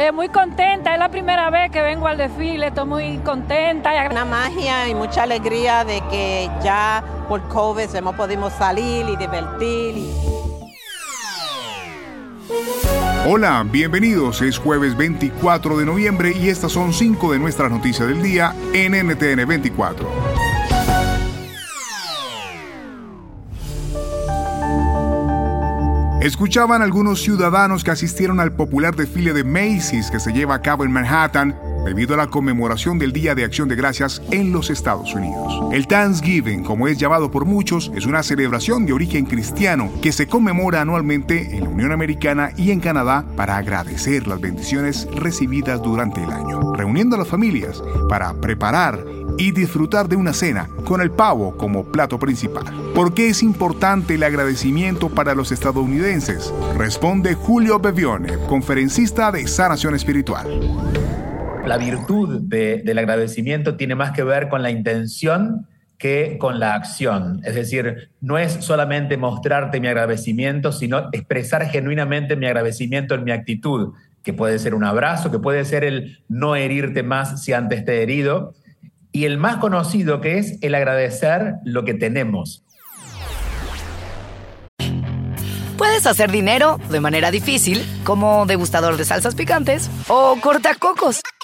Eh, muy contenta, es la primera vez que vengo al desfile, estoy muy contenta. Una magia y mucha alegría de que ya por COVID hemos podido salir y divertir. Hola, bienvenidos. Es jueves 24 de noviembre y estas son cinco de nuestras noticias del día en NTN 24. Escuchaban algunos ciudadanos que asistieron al popular desfile de Macy's que se lleva a cabo en Manhattan debido a la conmemoración del Día de Acción de Gracias en los Estados Unidos. El Thanksgiving, como es llamado por muchos, es una celebración de origen cristiano que se conmemora anualmente en la Unión Americana y en Canadá para agradecer las bendiciones recibidas durante el año, reuniendo a las familias para preparar y disfrutar de una cena con el pavo como plato principal. ¿Por qué es importante el agradecimiento para los estadounidenses? Responde Julio Bevione, conferencista de Sanación Espiritual. La virtud del agradecimiento tiene más que ver con la intención que con la acción. Es decir, no es solamente mostrarte mi agradecimiento, sino expresar genuinamente mi agradecimiento en mi actitud, que puede ser un abrazo, que puede ser el no herirte más si antes te he herido, y el más conocido que es el agradecer lo que tenemos. Puedes hacer dinero de manera difícil, como degustador de salsas picantes, o cortacocos,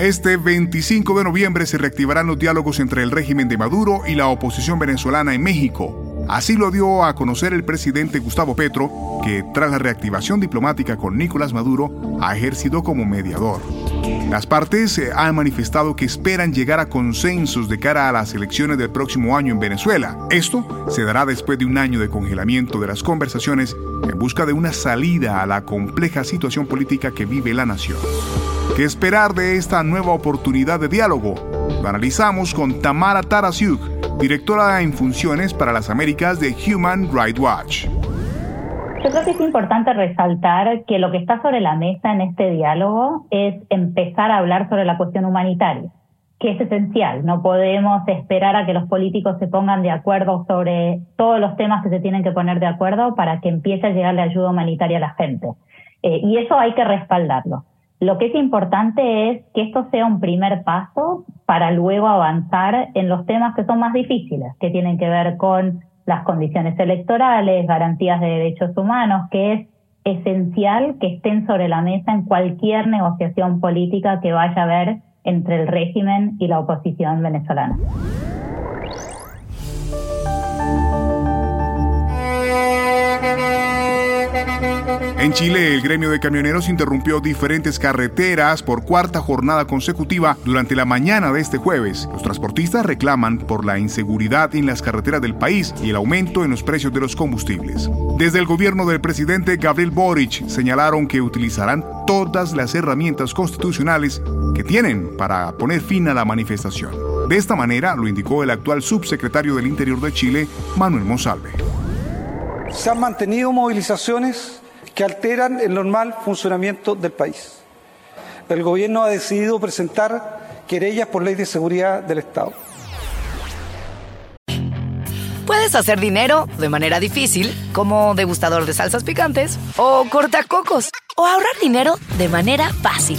Este 25 de noviembre se reactivarán los diálogos entre el régimen de Maduro y la oposición venezolana en México. Así lo dio a conocer el presidente Gustavo Petro, que tras la reactivación diplomática con Nicolás Maduro ha ejercido como mediador. Las partes eh, han manifestado que esperan llegar a consensos de cara a las elecciones del próximo año en Venezuela. Esto se dará después de un año de congelamiento de las conversaciones en busca de una salida a la compleja situación política que vive la nación. ¿Qué esperar de esta nueva oportunidad de diálogo? Lo analizamos con Tamara Tarasiuk, directora en funciones para las Américas de Human Rights Watch. Yo creo que es importante resaltar que lo que está sobre la mesa en este diálogo es empezar a hablar sobre la cuestión humanitaria, que es esencial. No podemos esperar a que los políticos se pongan de acuerdo sobre todos los temas que se tienen que poner de acuerdo para que empiece a llegar la ayuda humanitaria a la gente. Eh, y eso hay que respaldarlo. Lo que es importante es que esto sea un primer paso para luego avanzar en los temas que son más difíciles, que tienen que ver con las condiciones electorales, garantías de derechos humanos, que es esencial que estén sobre la mesa en cualquier negociación política que vaya a haber entre el régimen y la oposición venezolana. En Chile, el gremio de camioneros interrumpió diferentes carreteras por cuarta jornada consecutiva durante la mañana de este jueves. Los transportistas reclaman por la inseguridad en las carreteras del país y el aumento en los precios de los combustibles. Desde el gobierno del presidente Gabriel Boric señalaron que utilizarán todas las herramientas constitucionales que tienen para poner fin a la manifestación. De esta manera lo indicó el actual subsecretario del Interior de Chile, Manuel Monsalve. Se han mantenido movilizaciones que alteran el normal funcionamiento del país. El Gobierno ha decidido presentar querellas por ley de seguridad del Estado. Puedes hacer dinero de manera difícil, como degustador de salsas picantes, o cortacocos, o ahorrar dinero de manera fácil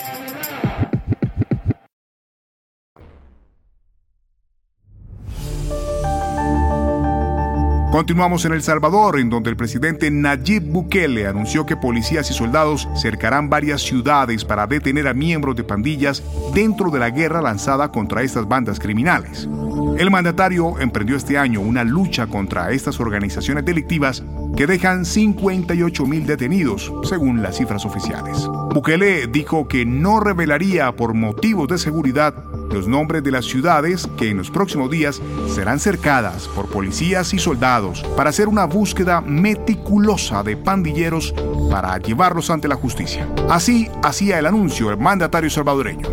Continuamos en El Salvador, en donde el presidente Nayib Bukele anunció que policías y soldados cercarán varias ciudades para detener a miembros de pandillas dentro de la guerra lanzada contra estas bandas criminales. El mandatario emprendió este año una lucha contra estas organizaciones delictivas que dejan 58 mil detenidos, según las cifras oficiales. Bukele dijo que no revelaría por motivos de seguridad los nombres de las ciudades que en los próximos días serán cercadas por policías y soldados para hacer una búsqueda meticulosa de pandilleros para llevarlos ante la justicia. Así hacía el anuncio el mandatario salvadoreño.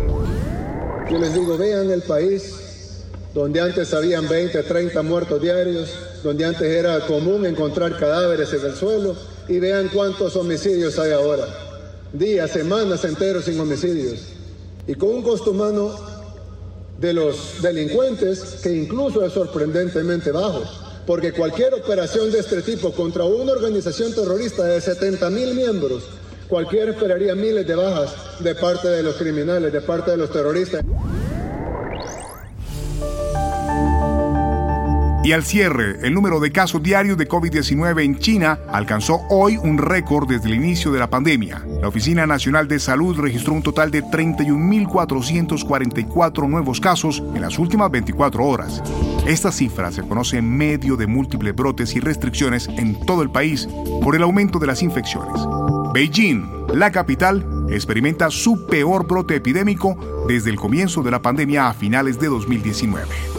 Yo les digo, vean el país donde antes habían 20, 30 muertos diarios, donde antes era común encontrar cadáveres en el suelo, y vean cuántos homicidios hay ahora. Días, semanas enteros sin homicidios. Y con un costo humano de los delincuentes que incluso es sorprendentemente bajo, porque cualquier operación de este tipo contra una organización terrorista de 70 mil miembros, cualquiera esperaría miles de bajas de parte de los criminales, de parte de los terroristas. Y al cierre, el número de casos diarios de COVID-19 en China alcanzó hoy un récord desde el inicio de la pandemia. La Oficina Nacional de Salud registró un total de 31.444 nuevos casos en las últimas 24 horas. Esta cifra se conoce en medio de múltiples brotes y restricciones en todo el país por el aumento de las infecciones. Beijing, la capital, experimenta su peor brote epidémico desde el comienzo de la pandemia a finales de 2019.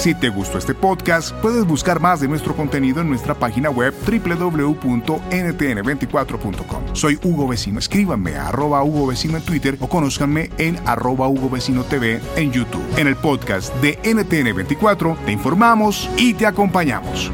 Si te gustó este podcast, puedes buscar más de nuestro contenido en nuestra página web www.ntn24.com. Soy Hugo Vecino. Escríbanme a arroba Hugo Vecino en Twitter o conózcanme en arroba Hugo Vecino TV en YouTube. En el podcast de NTN24 te informamos y te acompañamos.